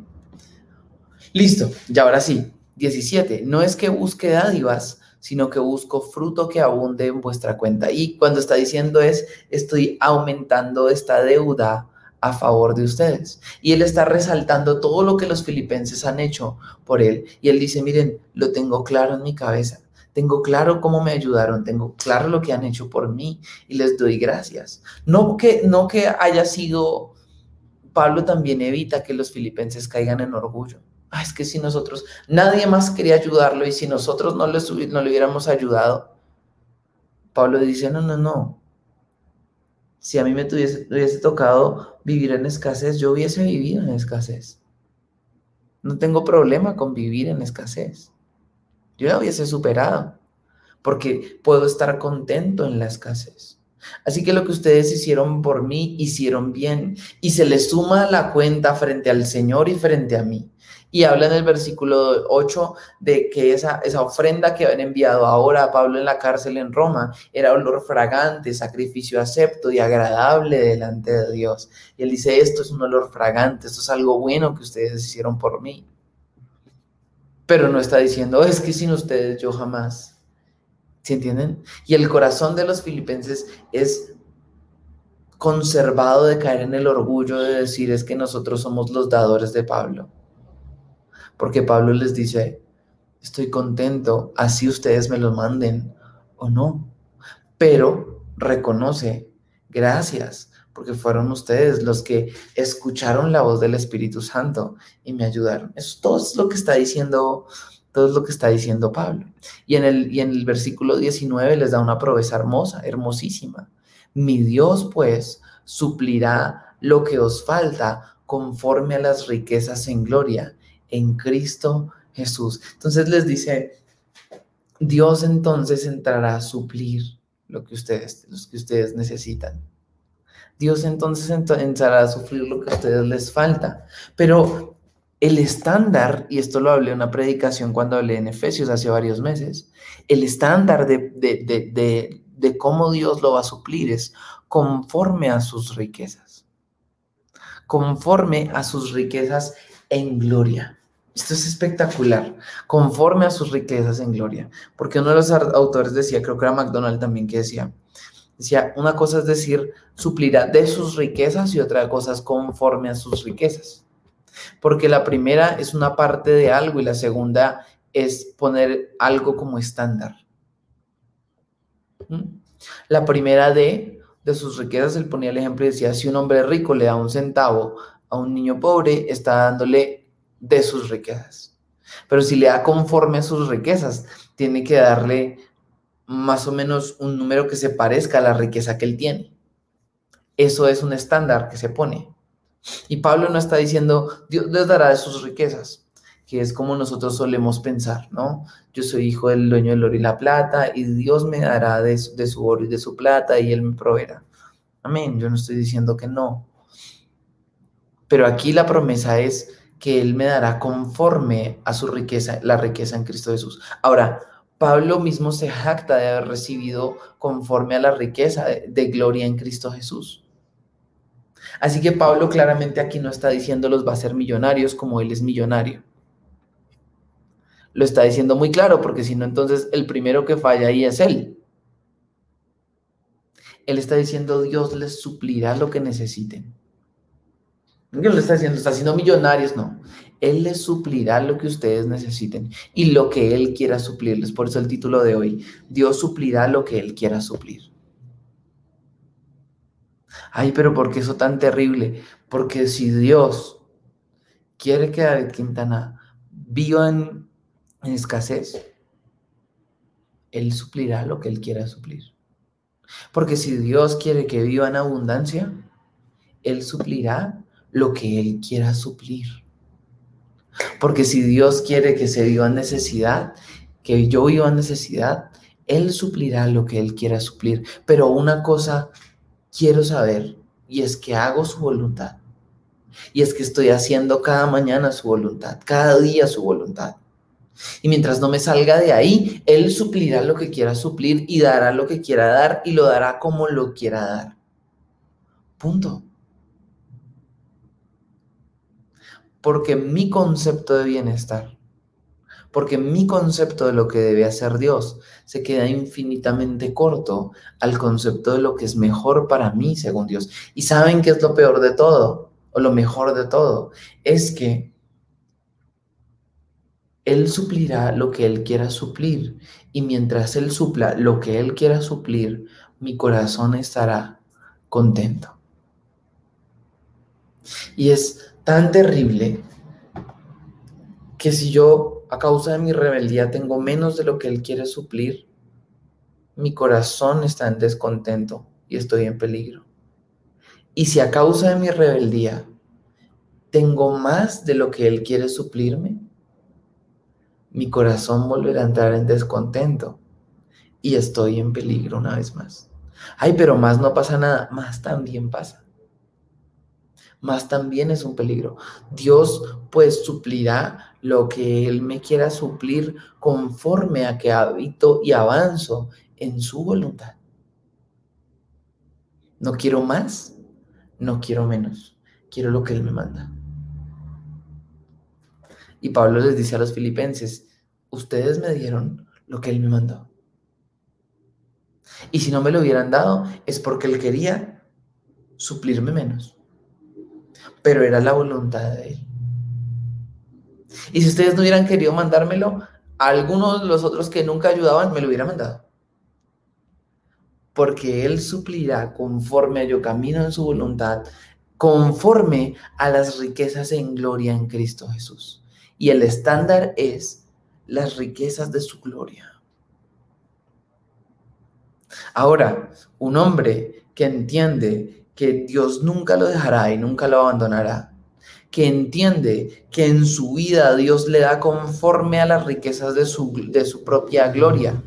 Listo, y ahora sí, 17. No es que busque dádivas, sino que busco fruto que abunde en vuestra cuenta. Y cuando está diciendo es, estoy aumentando esta deuda a favor de ustedes. Y él está resaltando todo lo que los filipenses han hecho por él. Y él dice, miren, lo tengo claro en mi cabeza. Tengo claro cómo me ayudaron, tengo claro lo que han hecho por mí y les doy gracias. No que, no que haya sido, Pablo también evita que los filipenses caigan en orgullo. Ah, es que si nosotros, nadie más quería ayudarlo y si nosotros no, les, no le hubiéramos ayudado, Pablo dice, no, no, no. Si a mí me tuviese, hubiese tocado vivir en escasez, yo hubiese vivido en escasez. No tengo problema con vivir en escasez. Yo la hubiese superado, porque puedo estar contento en la escasez. Así que lo que ustedes hicieron por mí, hicieron bien, y se les suma la cuenta frente al Señor y frente a mí. Y habla en el versículo 8 de que esa, esa ofrenda que habían enviado ahora a Pablo en la cárcel en Roma era olor fragante, sacrificio acepto y agradable delante de Dios. Y él dice, esto es un olor fragante, esto es algo bueno que ustedes hicieron por mí pero no está diciendo, es que sin ustedes yo jamás. ¿Sí entienden? Y el corazón de los filipenses es conservado de caer en el orgullo de decir es que nosotros somos los dadores de Pablo. Porque Pablo les dice, estoy contento, así ustedes me lo manden o no. Pero reconoce, gracias, porque fueron ustedes los que escucharon la voz del Espíritu Santo y me ayudaron. Eso todo es lo que está diciendo, todo es lo que está diciendo Pablo. Y en el, y en el versículo 19 les da una promesa hermosa, hermosísima. Mi Dios pues suplirá lo que os falta conforme a las riquezas en gloria en Cristo Jesús. Entonces les dice, Dios entonces entrará a suplir lo que ustedes, los que ustedes necesitan. Dios entonces entrará a sufrir lo que a ustedes les falta. Pero el estándar, y esto lo hablé en una predicación cuando hablé en Efesios hace varios meses, el estándar de, de, de cómo Dios lo va a suplir es conforme a sus riquezas. Conforme a sus riquezas en gloria. Esto es espectacular, conforme a sus riquezas en gloria. Porque uno de los autores decía, creo que era McDonald también, que decía, Decía, una cosa es decir, suplirá de sus riquezas y otra cosa es conforme a sus riquezas. Porque la primera es una parte de algo y la segunda es poner algo como estándar. ¿Mm? La primera de, de sus riquezas, él ponía el ejemplo y decía, si un hombre rico le da un centavo a un niño pobre, está dándole de sus riquezas. Pero si le da conforme a sus riquezas, tiene que darle más o menos un número que se parezca a la riqueza que él tiene. Eso es un estándar que se pone. Y Pablo no está diciendo, Dios les dará de sus riquezas, que es como nosotros solemos pensar, ¿no? Yo soy hijo del dueño del oro y la plata y Dios me dará de, de su oro y de su plata y Él me proveerá. Amén, yo no estoy diciendo que no. Pero aquí la promesa es que Él me dará conforme a su riqueza, la riqueza en Cristo Jesús. Ahora, Pablo mismo se jacta de haber recibido conforme a la riqueza de, gloria en Cristo Jesús. Así que Pablo claramente aquí no está diciendo los va a ser millonarios como él es millonario. Lo está diciendo muy claro porque si no entonces el primero que falla ahí es él. Él está diciendo Dios les suplirá lo que necesiten. ¿Qué lo está haciendo? Está haciendo millonarios, no. Él les suplirá lo que ustedes necesiten y lo que Él quiera suplirles. Por eso el título de hoy, Dios suplirá lo que Él quiera suplir. Ay, pero ¿por qué eso tan terrible? Porque si Dios quiere que David Quintana viva en escasez, Él suplirá lo que Él quiera suplir. Porque si Dios quiere que viva en abundancia, Él suplirá lo que Él quiera suplir. Porque si Dios quiere que se viva en necesidad, que yo viva en necesidad, Él suplirá lo que Él quiera suplir. Pero una cosa quiero saber y es que hago su voluntad. Y es que estoy haciendo cada mañana su voluntad, cada día su voluntad. Y mientras no me salga de ahí, Él suplirá lo que quiera suplir y dará lo que quiera dar y lo dará como lo quiera dar. Punto. Porque mi concepto de bienestar, porque mi concepto de lo que debe hacer Dios se queda infinitamente corto al concepto de lo que es mejor para mí según Dios. Y saben qué es lo peor de todo, o lo mejor de todo, es que Él suplirá lo que Él quiera suplir. Y mientras Él supla lo que Él quiera suplir, mi corazón estará contento. Y es tan terrible que si yo a causa de mi rebeldía tengo menos de lo que Él quiere suplir, mi corazón está en descontento y estoy en peligro. Y si a causa de mi rebeldía tengo más de lo que Él quiere suplirme, mi corazón volverá a entrar en descontento y estoy en peligro una vez más. Ay, pero más no pasa nada, más también pasa. Más también es un peligro. Dios pues suplirá lo que Él me quiera suplir conforme a que habito y avanzo en su voluntad. No quiero más, no quiero menos, quiero lo que Él me manda. Y Pablo les dice a los filipenses, ustedes me dieron lo que Él me mandó. Y si no me lo hubieran dado, es porque Él quería suplirme menos. Pero era la voluntad de Él. Y si ustedes no hubieran querido mandármelo, algunos de los otros que nunca ayudaban me lo hubieran mandado. Porque Él suplirá conforme a yo camino en su voluntad, conforme a las riquezas en gloria en Cristo Jesús. Y el estándar es las riquezas de su gloria. Ahora, un hombre que entiende que Dios nunca lo dejará y nunca lo abandonará, que entiende que en su vida Dios le da conforme a las riquezas de su, de su propia gloria.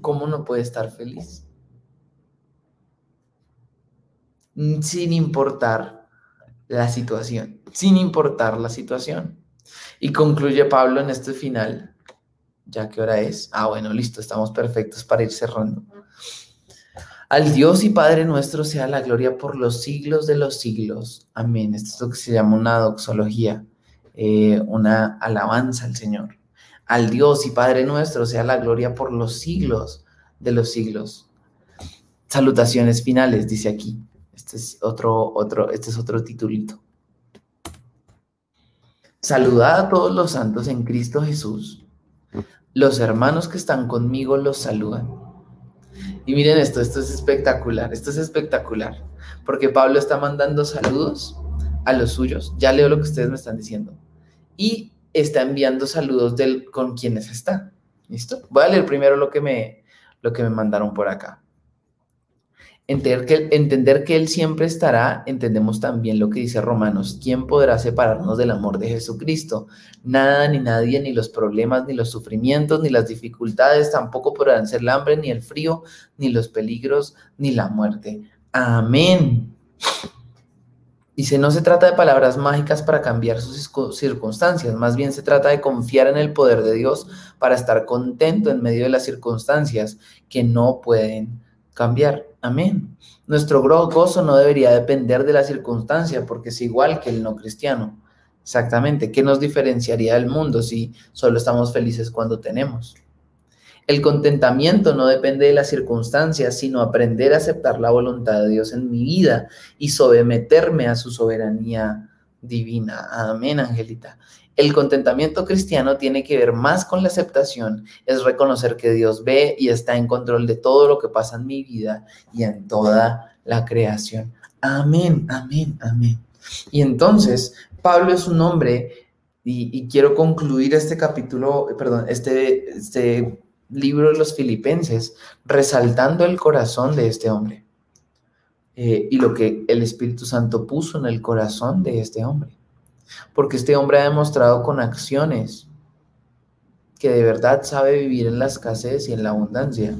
¿Cómo no puede estar feliz? Sin importar la situación, sin importar la situación. Y concluye Pablo en este final, ya que hora es. Ah, bueno, listo, estamos perfectos para ir cerrando. Al Dios y Padre nuestro sea la gloria por los siglos de los siglos. Amén. Esto es lo que se llama una doxología, eh, una alabanza al Señor. Al Dios y Padre nuestro sea la gloria por los siglos de los siglos. Salutaciones finales, dice aquí. Este es otro, otro, este es otro titulito. Saludad a todos los santos en Cristo Jesús. Los hermanos que están conmigo los saludan. Y miren esto, esto es espectacular, esto es espectacular, porque Pablo está mandando saludos a los suyos, ya leo lo que ustedes me están diciendo, y está enviando saludos del, con quienes está. ¿Listo? Voy a leer primero lo que me, lo que me mandaron por acá. Entender que, entender que Él siempre estará, entendemos también lo que dice Romanos, ¿quién podrá separarnos del amor de Jesucristo? Nada, ni nadie, ni los problemas, ni los sufrimientos, ni las dificultades, tampoco podrán ser el hambre, ni el frío, ni los peligros, ni la muerte. Amén. Dice, no se trata de palabras mágicas para cambiar sus circunstancias, más bien se trata de confiar en el poder de Dios para estar contento en medio de las circunstancias que no pueden cambiar. Amén. Nuestro gozo no debería depender de la circunstancia porque es igual que el no cristiano. Exactamente. ¿Qué nos diferenciaría del mundo si solo estamos felices cuando tenemos? El contentamiento no depende de las circunstancias, sino aprender a aceptar la voluntad de Dios en mi vida y someterme a su soberanía divina. Amén, Angelita. El contentamiento cristiano tiene que ver más con la aceptación, es reconocer que Dios ve y está en control de todo lo que pasa en mi vida y en toda la creación. Amén, amén, amén. Y entonces, Pablo es un hombre, y, quiero concluir este capítulo, perdón, este, este libro de los filipenses, resaltando el corazón de este hombre eh, y lo que el Espíritu Santo puso en el corazón de este hombre porque este hombre ha demostrado con acciones que de verdad sabe vivir en la escasez y en la abundancia,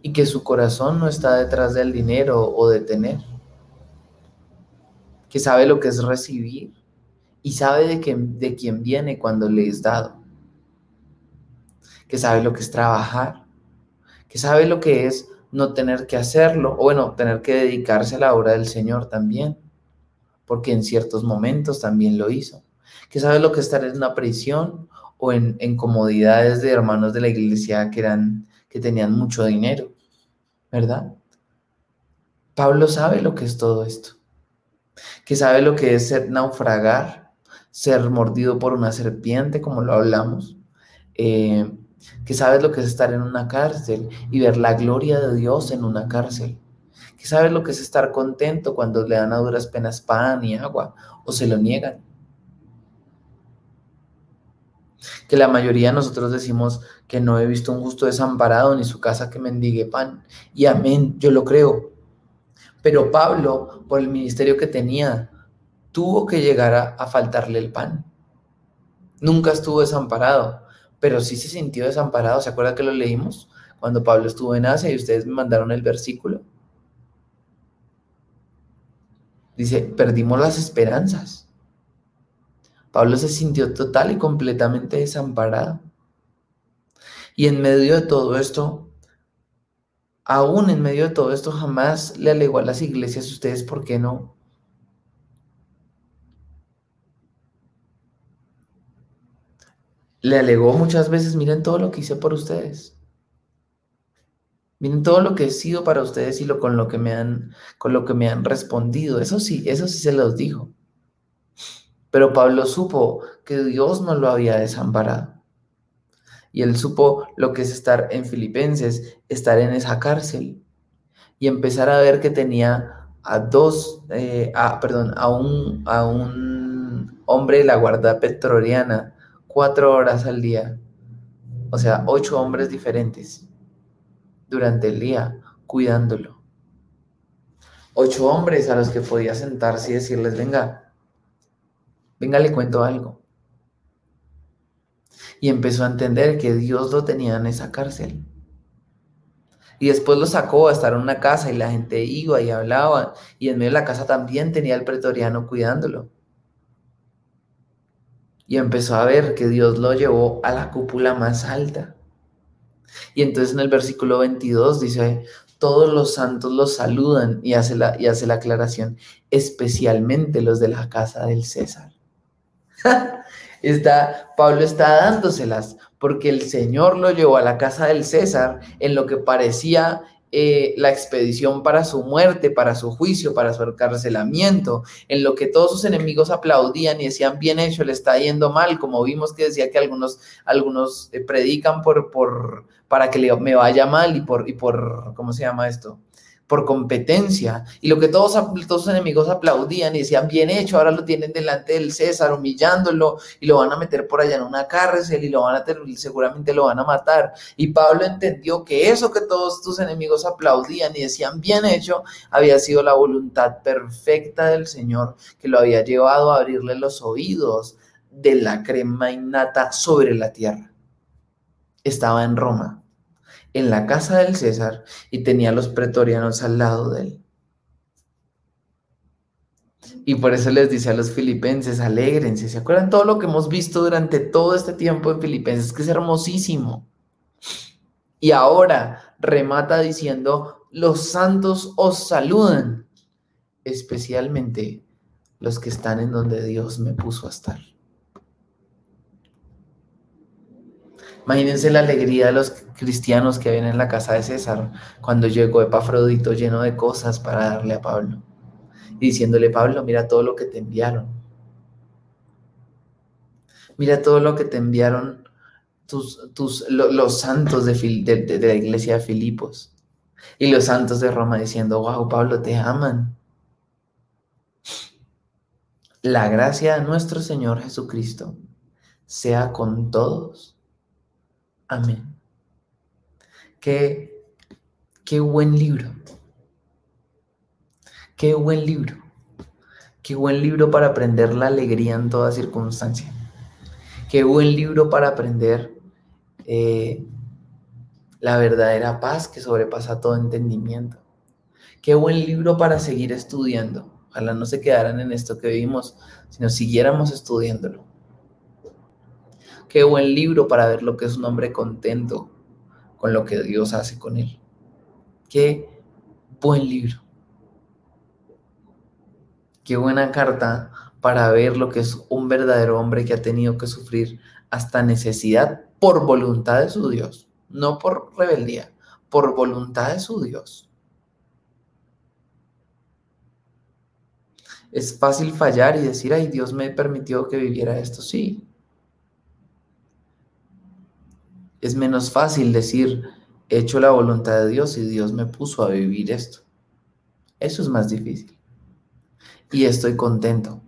y que su corazón no está detrás del dinero o de tener, que sabe lo que es recibir y sabe de, que, de quién viene cuando le es dado, que sabe lo que es trabajar, que sabe lo que es no tener que hacerlo, o bueno, tener que dedicarse a la obra del Señor también porque en ciertos momentos también lo hizo. ¿Qué sabe lo que es estar en una prisión o en, en comodidades de hermanos de la iglesia que, eran, que tenían mucho dinero? ¿Verdad? Pablo sabe lo que es todo esto, que sabe lo que es ser naufragar, ser mordido por una serpiente, como lo hablamos, eh, que sabe lo que es estar en una cárcel y ver la gloria de Dios en una cárcel, que sabe lo que es estar contento cuando le dan a duras penas pan y agua o se lo niegan. Que la mayoría de nosotros decimos que no he visto un justo desamparado ni su casa que mendigue pan. Y amén, yo lo creo. Pero Pablo, por el ministerio que tenía, tuvo que llegar a, faltarle el pan. Nunca estuvo desamparado, pero sí se sintió desamparado. ¿Se acuerda que lo leímos? Cuando Pablo estuvo en Asia y ustedes me mandaron el versículo. Dice, perdimos las esperanzas. Pablo se sintió total y completamente desamparado. Y en medio de todo esto, aún en medio de todo esto, jamás le alegó a las iglesias, ustedes, ¿por qué no? Le alegó muchas veces, miren todo lo que hice por ustedes. Miren todo lo que he sido para ustedes y lo con lo que me han con lo que me han respondido. Eso sí, eso sí se los dijo. Pero Pablo supo que Dios no lo había desamparado y él supo lo que es estar en Filipenses, estar en esa cárcel y empezar a ver que tenía a dos, eh, a, perdón, a un, a un hombre de la guarda petroliana cuatro horas al día, o sea, ocho hombres diferentes durante el día cuidándolo. Ocho hombres a los que podía sentarse y decirles, venga, venga, le cuento algo y empezó a entender que Dios lo tenía en esa cárcel. Y después lo sacó a estar en una casa y la gente iba y hablaba y en medio de la casa también tenía el pretoriano cuidándolo. Y empezó a ver que Dios lo llevó a la cúpula más alta. Y entonces en el versículo 22 dice, todos los santos los saludan y hace la, y hace la aclaración, especialmente los de la casa del César. está, Pablo está dándoselas, porque el Señor lo llevó a la casa del César en lo que parecía eh, la expedición para su muerte, para su juicio, para su encarcelamiento, en lo que todos sus enemigos aplaudían y decían, bien hecho, le está yendo mal, como vimos que decía que algunos, algunos eh, predican por, por, para que le, me vaya mal y por, y por, ¿cómo se llama esto? por competencia. Y lo que todos, todos sus enemigos aplaudían y decían, bien hecho, ahora lo tienen delante del César, humillándolo, y lo van a meter por allá en una cárcel y lo van a tener, seguramente lo van a matar. Y Pablo entendió que eso que todos tus enemigos aplaudían y decían, bien hecho, había sido la voluntad perfecta del Señor, que lo había llevado a abrirle los oídos de la crema innata sobre la tierra. Estaba en Roma en la casa del César y tenía a los pretorianos al lado de él. Y por eso les dice a los filipenses, alégrense. ¿Se acuerdan todo lo que hemos visto durante todo este tiempo en Filipenses? Que es hermosísimo. Y ahora remata diciendo, los santos os saludan, especialmente los que están en donde Dios me puso a estar. Imagínense la alegría de los cristianos que habían en la casa de César cuando llegó Epafrodito lleno de cosas para darle a Pablo. Y diciéndole, Pablo, mira todo lo que te enviaron. Mira todo lo que te enviaron tus, tus, los santos de, de, de la iglesia de Filipos y los santos de Roma diciendo, wow, Pablo, te aman. La gracia de nuestro Señor Jesucristo sea con todos Amén. Qué, qué buen libro. Qué buen libro. Qué buen libro para aprender la alegría en toda circunstancia. Qué buen libro para aprender eh, la verdadera paz que sobrepasa todo entendimiento. Qué buen libro para seguir estudiando. Ojalá no se quedaran en esto que vivimos, sino siguiéramos estudiándolo. Qué buen libro para ver lo que es un hombre contento con lo que Dios hace con él. Qué buen libro. Qué buena carta para ver lo que es un verdadero hombre que ha tenido que sufrir hasta necesidad por voluntad de su Dios, no por rebeldía, por voluntad de su Dios. Es fácil fallar y decir, ay, Dios me permitió que viviera esto, sí. Es menos fácil decir, he hecho la voluntad de Dios y Dios me puso a vivir esto. Eso es más difícil. Y estoy contento.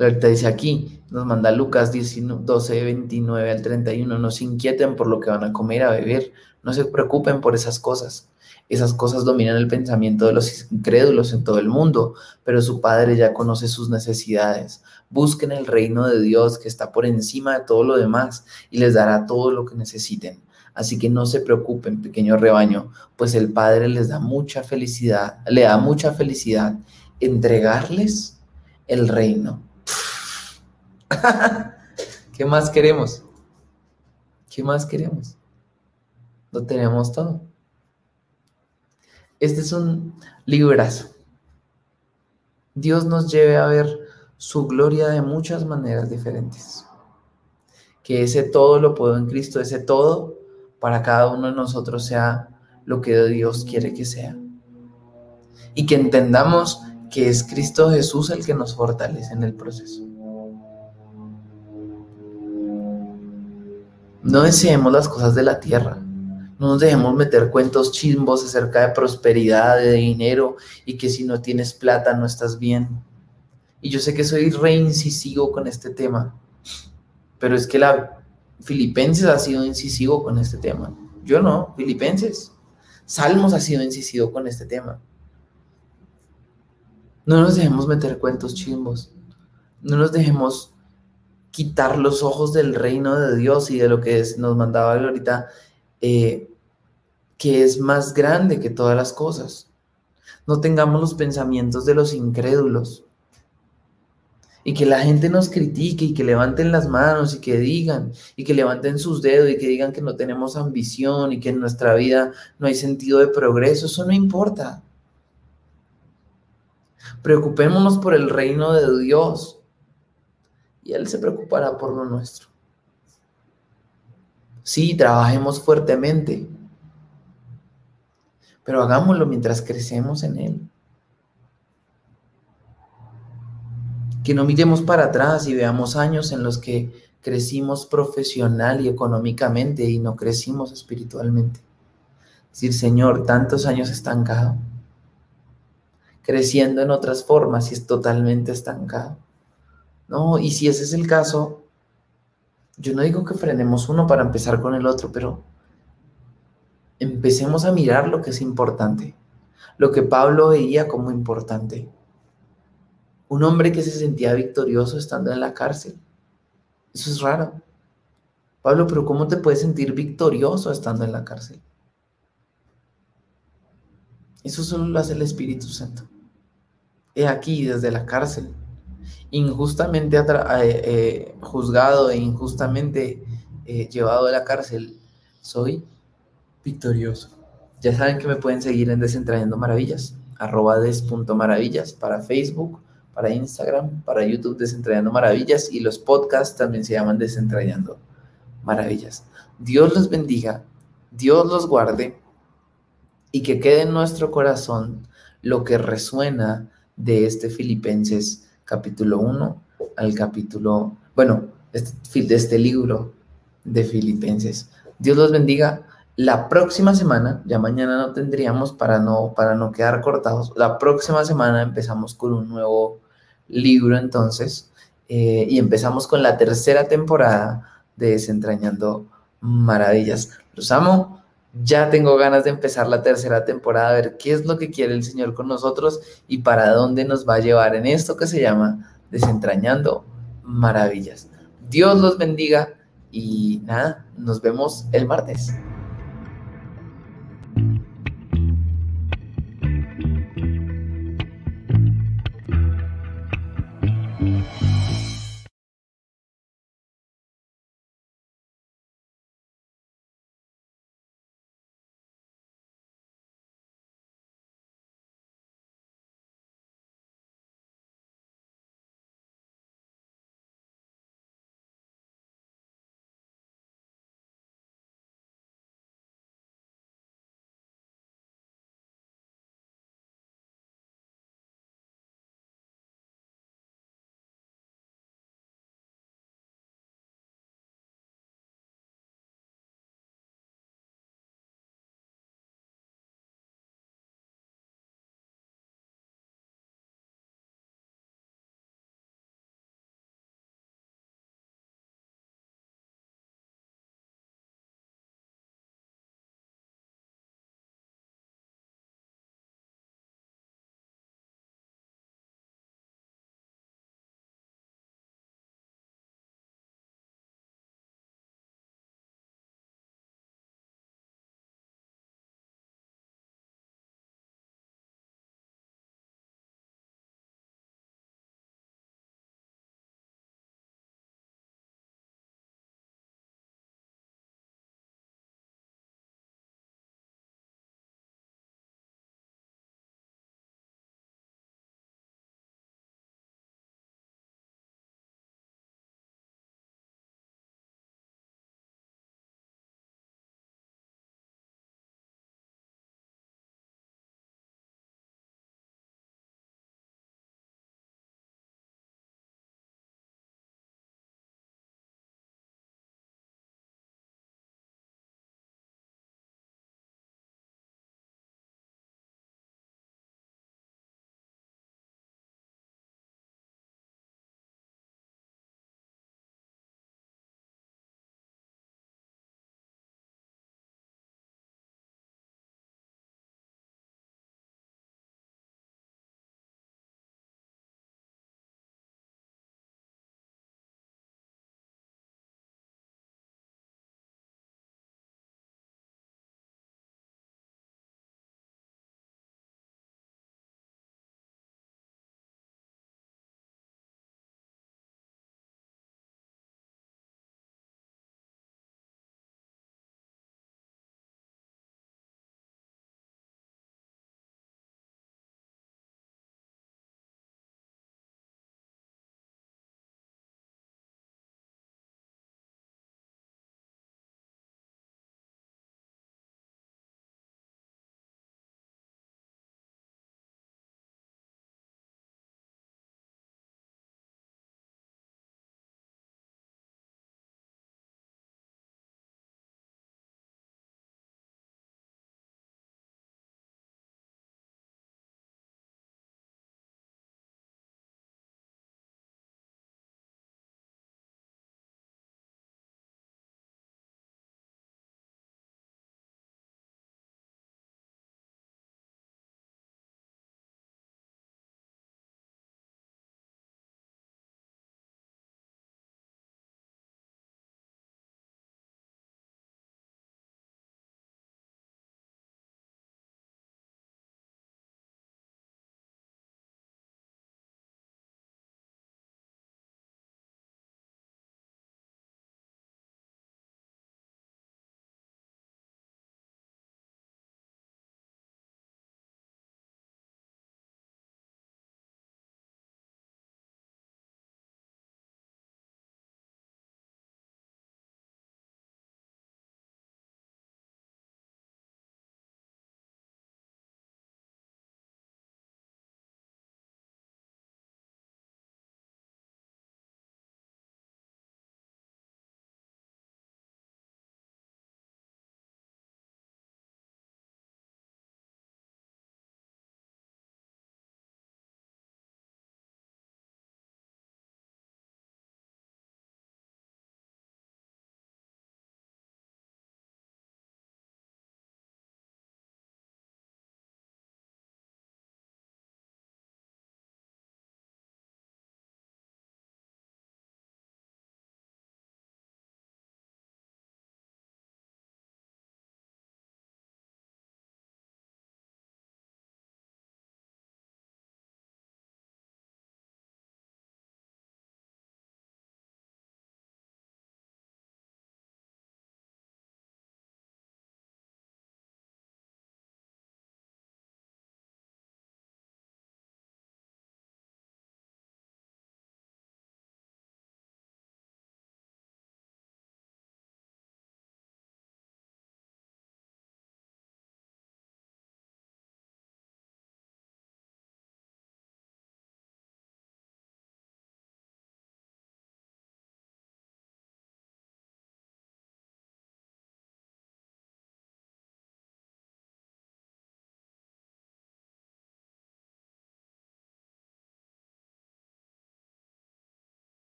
Ahorita dice aquí, nos manda Lucas 12, 29 al 31, no se inquieten por lo que van a comer, a beber, no se preocupen por esas cosas esas cosas dominan el pensamiento de los incrédulos en todo el mundo, pero su Padre ya conoce sus necesidades. Busquen el reino de Dios que está por encima de todo lo demás y les dará todo lo que necesiten. Así que no se preocupen, pequeño rebaño, pues el Padre les da mucha felicidad, le da mucha felicidad entregarles el reino. ¿Qué más queremos? ¿Qué más queremos? Lo tenemos todo. Este es un librazo. Dios nos lleve a ver su gloria de muchas maneras diferentes. Que ese todo lo puedo en Cristo, ese todo para cada uno de nosotros sea lo que Dios quiere que sea. Y que entendamos que es Cristo Jesús el que nos fortalece en el proceso. No deseemos las cosas de la tierra, no nos dejemos meter cuentos chimbos acerca de prosperidad, de dinero y que si no tienes plata no estás bien. Y yo sé que soy re incisivo con este tema, pero es que la Filipenses ha sido incisivo con este tema. Yo no, Filipenses. Salmos ha sido incisivo con este tema. No nos dejemos meter cuentos chimbos. No nos dejemos quitar los ojos del reino de Dios y de lo que nos mandaba ahorita eh, que es más grande que todas las cosas. No tengamos los pensamientos de los incrédulos. Y que la gente nos critique y que levanten las manos y que digan y que levanten sus dedos y que digan que no tenemos ambición y que en nuestra vida no hay sentido de progreso. Eso no importa. Preocupémonos por el reino de Dios y Él se preocupará por lo nuestro. Sí, trabajemos fuertemente, pero hagámoslo mientras crecemos en Él. Que no miremos para atrás y veamos años en los que crecimos profesional y económicamente y no crecimos espiritualmente. Es decir, Señor, tantos años estancado, creciendo en otras formas y es totalmente estancado. No, y si ese es el caso, yo no digo que frenemos uno para empezar con el otro, pero empecemos a mirar lo que es importante, lo que Pablo veía como importante. Un hombre que se sentía victorioso estando en la cárcel. Eso es raro. Pablo, pero ¿cómo te puedes sentir victorioso estando en la cárcel? Eso solo lo hace el Espíritu Santo. He aquí desde la cárcel injustamente eh, eh, juzgado e injustamente eh, llevado a la cárcel, soy victorioso. Ya saben que me pueden seguir en Desentrañando Maravillas, arroba des.maravillas para Facebook, para Instagram, para YouTube Desentrañando Maravillas y los podcasts también se llaman Desentrañando Maravillas. Dios los bendiga, Dios los guarde y que quede en nuestro corazón lo que resuena de este Filipenses capítulo 1 al capítulo, bueno, este, de este libro de Filipenses. Dios los bendiga. La próxima semana, ya mañana no tendríamos para no, para no quedar cortados, la próxima semana empezamos con un nuevo libro entonces eh, y empezamos con la tercera temporada de Desentrañando Maravillas. Los amo. Ya tengo ganas de empezar la tercera temporada, a ver qué es lo que quiere el Señor con nosotros y para dónde nos va a llevar en esto que se llama Desentrañando Maravillas. Dios los bendiga y nada, nos vemos el martes.